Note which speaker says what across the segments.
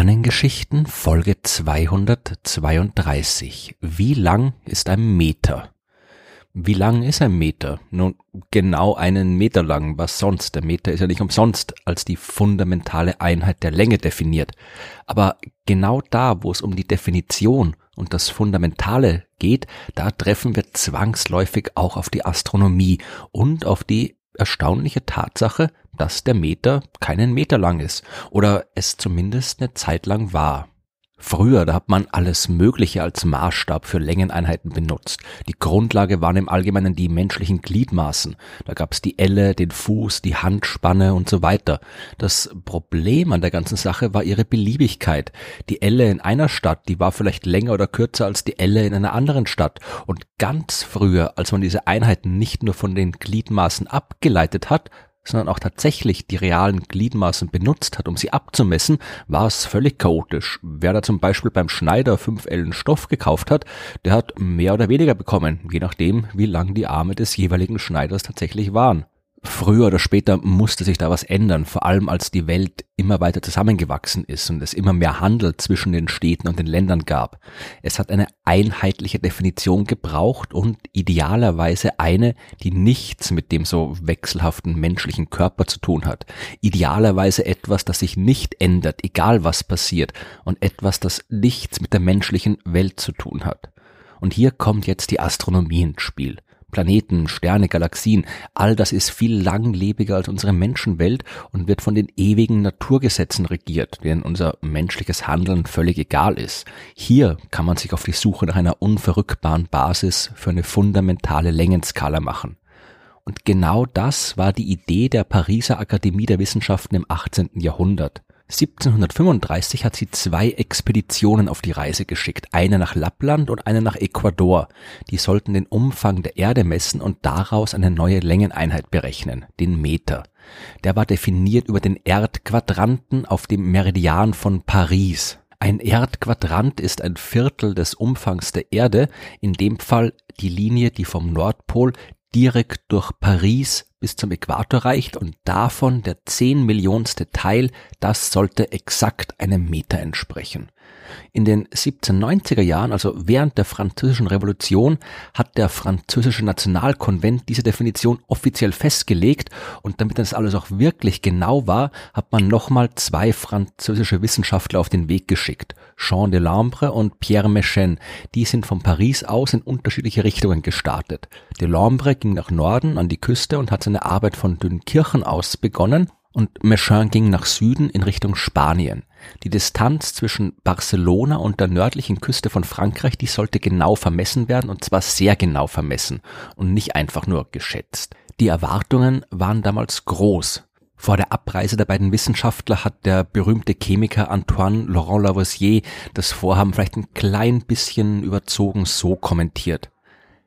Speaker 1: Sternengeschichten Folge 232. Wie lang ist ein Meter? Wie lang ist ein Meter? Nun, genau einen Meter lang. Was sonst? Der Meter ist ja nicht umsonst als die fundamentale Einheit der Länge definiert. Aber genau da, wo es um die Definition und das Fundamentale geht, da treffen wir zwangsläufig auch auf die Astronomie und auf die erstaunliche Tatsache, dass der Meter keinen Meter lang ist oder es zumindest eine Zeit lang war. Früher, da hat man alles Mögliche als Maßstab für Längeneinheiten benutzt. Die Grundlage waren im Allgemeinen die menschlichen Gliedmaßen. Da gab es die Elle, den Fuß, die Handspanne und so weiter. Das Problem an der ganzen Sache war ihre Beliebigkeit. Die Elle in einer Stadt, die war vielleicht länger oder kürzer als die Elle in einer anderen Stadt. Und ganz früher, als man diese Einheiten nicht nur von den Gliedmaßen abgeleitet hat, sondern auch tatsächlich die realen Gliedmaßen benutzt hat, um sie abzumessen, war es völlig chaotisch. Wer da zum Beispiel beim Schneider 5 Ellen Stoff gekauft hat, der hat mehr oder weniger bekommen, je nachdem, wie lang die Arme des jeweiligen Schneiders tatsächlich waren. Früher oder später musste sich da was ändern, vor allem als die Welt immer weiter zusammengewachsen ist und es immer mehr Handel zwischen den Städten und den Ländern gab. Es hat eine einheitliche Definition gebraucht und idealerweise eine, die nichts mit dem so wechselhaften menschlichen Körper zu tun hat. Idealerweise etwas, das sich nicht ändert, egal was passiert und etwas, das nichts mit der menschlichen Welt zu tun hat. Und hier kommt jetzt die Astronomie ins Spiel. Planeten, Sterne, Galaxien, all das ist viel langlebiger als unsere Menschenwelt und wird von den ewigen Naturgesetzen regiert, denen unser menschliches Handeln völlig egal ist. Hier kann man sich auf die Suche nach einer unverrückbaren Basis für eine fundamentale Längenskala machen. Und genau das war die Idee der Pariser Akademie der Wissenschaften im 18. Jahrhundert. 1735 hat sie zwei Expeditionen auf die Reise geschickt, eine nach Lappland und eine nach Ecuador. Die sollten den Umfang der Erde messen und daraus eine neue Längeneinheit berechnen, den Meter. Der war definiert über den Erdquadranten auf dem Meridian von Paris. Ein Erdquadrant ist ein Viertel des Umfangs der Erde, in dem Fall die Linie, die vom Nordpol direkt durch Paris bis zum Äquator reicht und davon der zehn Millionste Teil, das sollte exakt einem Meter entsprechen. In den 1790er Jahren, also während der französischen Revolution, hat der französische Nationalkonvent diese Definition offiziell festgelegt und damit das alles auch wirklich genau war, hat man nochmal zwei französische Wissenschaftler auf den Weg geschickt. Jean Delambre und Pierre Méchain. Die sind von Paris aus in unterschiedliche Richtungen gestartet. Delambre ging nach Norden an die Küste und hat seine Arbeit von Dünkirchen aus begonnen und Méchain ging nach Süden in Richtung Spanien. Die Distanz zwischen Barcelona und der nördlichen Küste von Frankreich, die sollte genau vermessen werden und zwar sehr genau vermessen und nicht einfach nur geschätzt. Die Erwartungen waren damals groß. Vor der Abreise der beiden Wissenschaftler hat der berühmte Chemiker Antoine Laurent Lavoisier das Vorhaben vielleicht ein klein bisschen überzogen so kommentiert.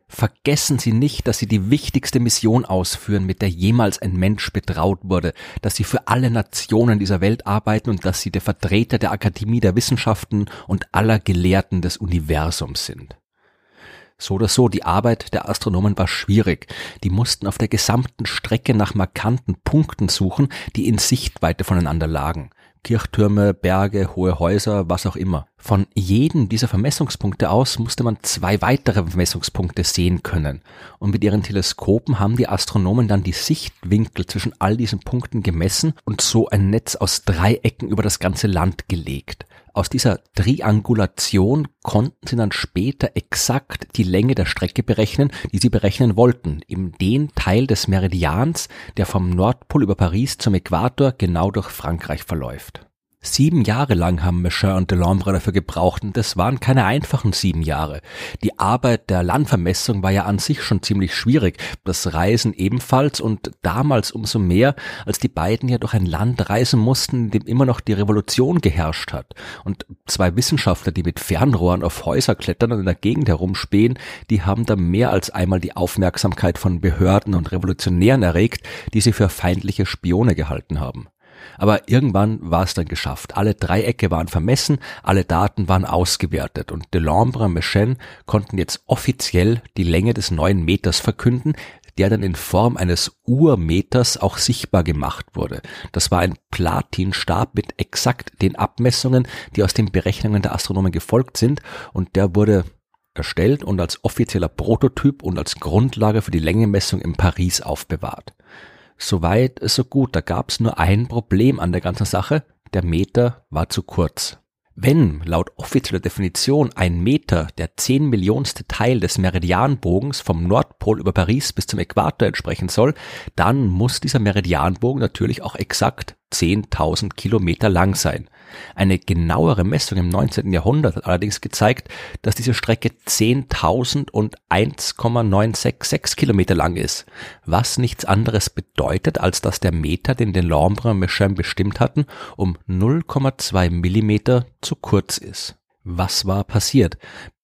Speaker 1: Vergessen Sie nicht, dass Sie die wichtigste Mission ausführen, mit der jemals ein Mensch betraut wurde, dass Sie für alle Nationen dieser Welt arbeiten und dass Sie der Vertreter der Akademie der Wissenschaften und aller Gelehrten des Universums sind. So oder so, die Arbeit der Astronomen war schwierig. Die mussten auf der gesamten Strecke nach markanten Punkten suchen, die in Sichtweite voneinander lagen. Kirchtürme, Berge, hohe Häuser, was auch immer. Von jedem dieser Vermessungspunkte aus musste man zwei weitere Vermessungspunkte sehen können. Und mit ihren Teleskopen haben die Astronomen dann die Sichtwinkel zwischen all diesen Punkten gemessen und so ein Netz aus Dreiecken über das ganze Land gelegt. Aus dieser Triangulation konnten sie dann später exakt die Länge der Strecke berechnen, die sie berechnen wollten, eben den Teil des Meridians, der vom Nordpol über Paris zum Äquator genau durch Frankreich verläuft. Sieben Jahre lang haben Mechin und Delambre dafür gebraucht und das waren keine einfachen sieben Jahre. Die Arbeit der Landvermessung war ja an sich schon ziemlich schwierig, das Reisen ebenfalls und damals umso mehr, als die beiden ja durch ein Land reisen mussten, in dem immer noch die Revolution geherrscht hat. Und zwei Wissenschaftler, die mit Fernrohren auf Häuser klettern und in der Gegend herumspähen, die haben da mehr als einmal die Aufmerksamkeit von Behörden und Revolutionären erregt, die sie für feindliche Spione gehalten haben. Aber irgendwann war es dann geschafft. Alle Dreiecke waren vermessen, alle Daten waren ausgewertet und Delambre und Mechen konnten jetzt offiziell die Länge des neuen Meters verkünden, der dann in Form eines Urmeters auch sichtbar gemacht wurde. Das war ein Platinstab mit exakt den Abmessungen, die aus den Berechnungen der Astronomen gefolgt sind und der wurde erstellt und als offizieller Prototyp und als Grundlage für die Längenmessung in Paris aufbewahrt. Soweit so gut, da gab es nur ein Problem an der ganzen Sache, der Meter war zu kurz. Wenn laut offizieller Definition ein Meter der zehn Millionste Teil des Meridianbogens vom Nordpol über Paris bis zum Äquator entsprechen soll, dann muss dieser Meridianbogen natürlich auch exakt 10.000 Kilometer lang sein. Eine genauere Messung im 19. Jahrhundert hat allerdings gezeigt, dass diese Strecke 10.000 und 1,966 Kilometer lang ist, was nichts anderes bedeutet, als dass der Meter, den Delambre und Mechem bestimmt hatten, um 0,2 Millimeter zu kurz ist. Was war passiert?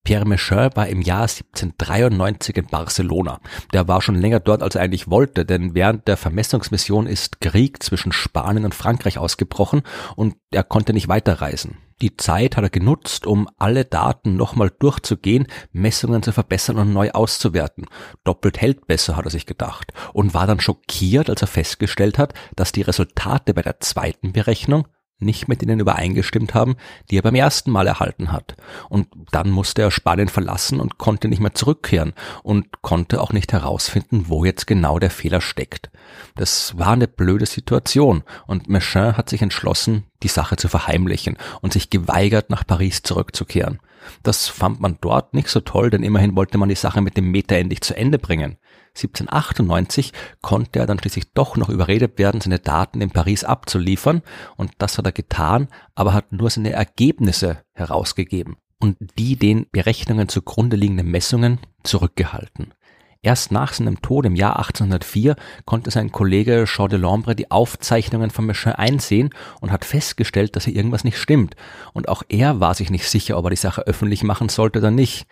Speaker 1: Pierre Méchain war im Jahr 1793 in Barcelona. Der war schon länger dort, als er eigentlich wollte, denn während der Vermessungsmission ist Krieg zwischen Spanien und Frankreich ausgebrochen und er konnte nicht weiterreisen. Die Zeit hat er genutzt, um alle Daten nochmal durchzugehen, Messungen zu verbessern und neu auszuwerten. Doppelt hält besser, hat er sich gedacht, und war dann schockiert, als er festgestellt hat, dass die Resultate bei der zweiten Berechnung nicht mit denen übereingestimmt haben, die er beim ersten Mal erhalten hat. Und dann musste er Spanien verlassen und konnte nicht mehr zurückkehren und konnte auch nicht herausfinden, wo jetzt genau der Fehler steckt. Das war eine blöde Situation und Mechin hat sich entschlossen, die Sache zu verheimlichen und sich geweigert, nach Paris zurückzukehren. Das fand man dort nicht so toll, denn immerhin wollte man die Sache mit dem Meter endlich zu Ende bringen. 1798 konnte er dann schließlich doch noch überredet werden, seine Daten in Paris abzuliefern, und das hat er getan, aber hat nur seine Ergebnisse herausgegeben und die den Berechnungen zugrunde liegenden Messungen zurückgehalten. Erst nach seinem Tod im Jahr 1804 konnte sein Kollege Jean de Lombre die Aufzeichnungen von Mechin einsehen und hat festgestellt, dass hier irgendwas nicht stimmt. Und auch er war sich nicht sicher, ob er die Sache öffentlich machen sollte oder nicht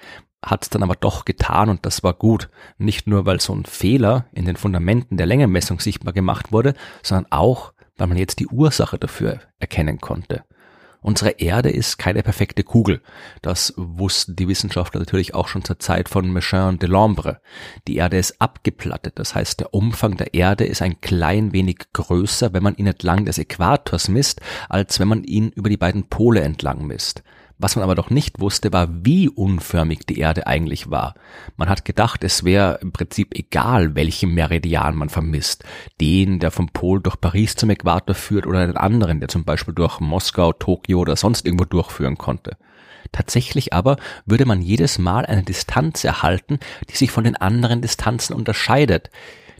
Speaker 1: hat es dann aber doch getan und das war gut. Nicht nur, weil so ein Fehler in den Fundamenten der Längenmessung sichtbar gemacht wurde, sondern auch, weil man jetzt die Ursache dafür erkennen konnte. Unsere Erde ist keine perfekte Kugel. Das wussten die Wissenschaftler natürlich auch schon zur Zeit von Mechin Delambre. Die Erde ist abgeplattet, das heißt der Umfang der Erde ist ein klein wenig größer, wenn man ihn entlang des Äquators misst, als wenn man ihn über die beiden Pole entlang misst. Was man aber doch nicht wusste, war, wie unförmig die Erde eigentlich war. Man hat gedacht, es wäre im Prinzip egal, welchen Meridian man vermisst. Den, der vom Pol durch Paris zum Äquator führt oder einen anderen, der zum Beispiel durch Moskau, Tokio oder sonst irgendwo durchführen konnte. Tatsächlich aber würde man jedes Mal eine Distanz erhalten, die sich von den anderen Distanzen unterscheidet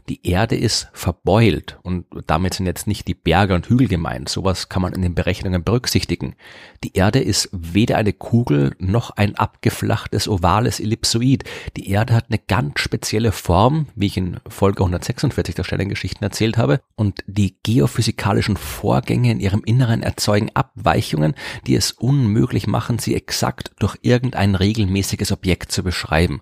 Speaker 1: die Erde ist verbeult und damit sind jetzt nicht die Berge und Hügel gemeint. Sowas kann man in den Berechnungen berücksichtigen. Die Erde ist weder eine Kugel noch ein abgeflachtes ovales Ellipsoid. Die Erde hat eine ganz spezielle Form, wie ich in Folge 146 der Stellengeschichten erzählt habe. Und die geophysikalischen Vorgänge in ihrem Inneren erzeugen Abweichungen, die es unmöglich machen, sie exakt durch irgendein regelmäßiges Objekt zu beschreiben.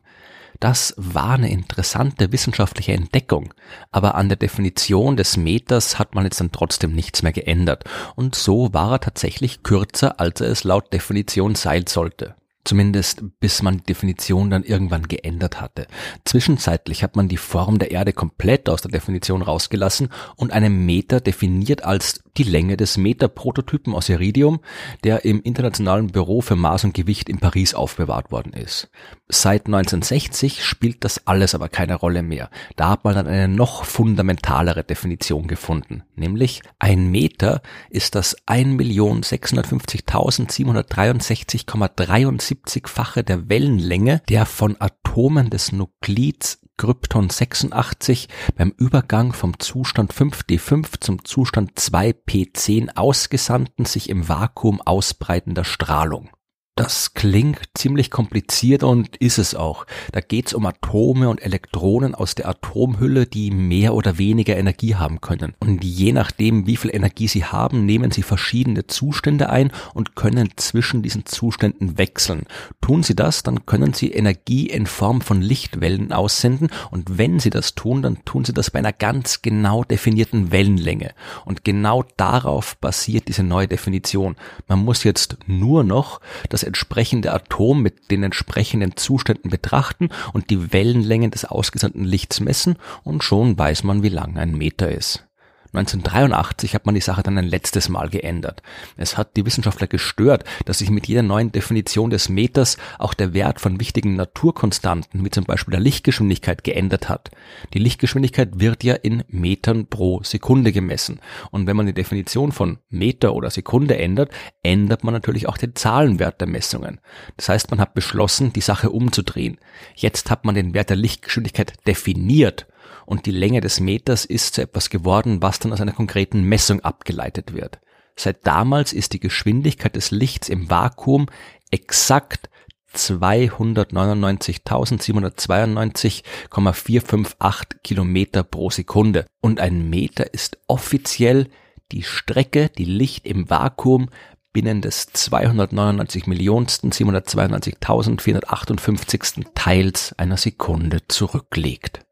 Speaker 1: Das war eine interessante wissenschaftliche Entdeckung, aber an der Definition des Meters hat man jetzt dann trotzdem nichts mehr geändert und so war er tatsächlich kürzer, als er es laut Definition sein sollte. Zumindest bis man die Definition dann irgendwann geändert hatte. Zwischenzeitlich hat man die Form der Erde komplett aus der Definition rausgelassen und einen Meter definiert als die Länge des Meter-Prototypen aus Iridium, der im Internationalen Büro für Maß und Gewicht in Paris aufbewahrt worden ist. Seit 1960 spielt das alles aber keine Rolle mehr. Da hat man dann eine noch fundamentalere Definition gefunden, nämlich ein Meter ist das 1.650.763,73-fache der Wellenlänge der von Atomen des Nuklids Krypton 86 beim Übergang vom Zustand 5D5 zum Zustand 2P10 ausgesandten, sich im Vakuum ausbreitender Strahlung. Das klingt ziemlich kompliziert und ist es auch. Da geht's um Atome und Elektronen aus der Atomhülle, die mehr oder weniger Energie haben können. Und je nachdem, wie viel Energie sie haben, nehmen sie verschiedene Zustände ein und können zwischen diesen Zuständen wechseln. Tun sie das, dann können sie Energie in Form von Lichtwellen aussenden und wenn sie das tun, dann tun sie das bei einer ganz genau definierten Wellenlänge. Und genau darauf basiert diese neue Definition. Man muss jetzt nur noch das entsprechende Atom mit den entsprechenden Zuständen betrachten und die Wellenlängen des ausgesandten Lichts messen und schon weiß man, wie lang ein Meter ist. 1983 hat man die Sache dann ein letztes Mal geändert. Es hat die Wissenschaftler gestört, dass sich mit jeder neuen Definition des Meters auch der Wert von wichtigen Naturkonstanten, wie zum Beispiel der Lichtgeschwindigkeit, geändert hat. Die Lichtgeschwindigkeit wird ja in Metern pro Sekunde gemessen. Und wenn man die Definition von Meter oder Sekunde ändert, ändert man natürlich auch den Zahlenwert der Messungen. Das heißt, man hat beschlossen, die Sache umzudrehen. Jetzt hat man den Wert der Lichtgeschwindigkeit definiert und die Länge des Meters ist zu etwas geworden, was dann aus einer konkreten Messung abgeleitet wird. Seit damals ist die Geschwindigkeit des Lichts im Vakuum exakt 299.792,458 Kilometer pro Sekunde. Und ein Meter ist offiziell die Strecke, die Licht im Vakuum binnen des 299 Millionsten 792.458. Teils einer Sekunde zurücklegt.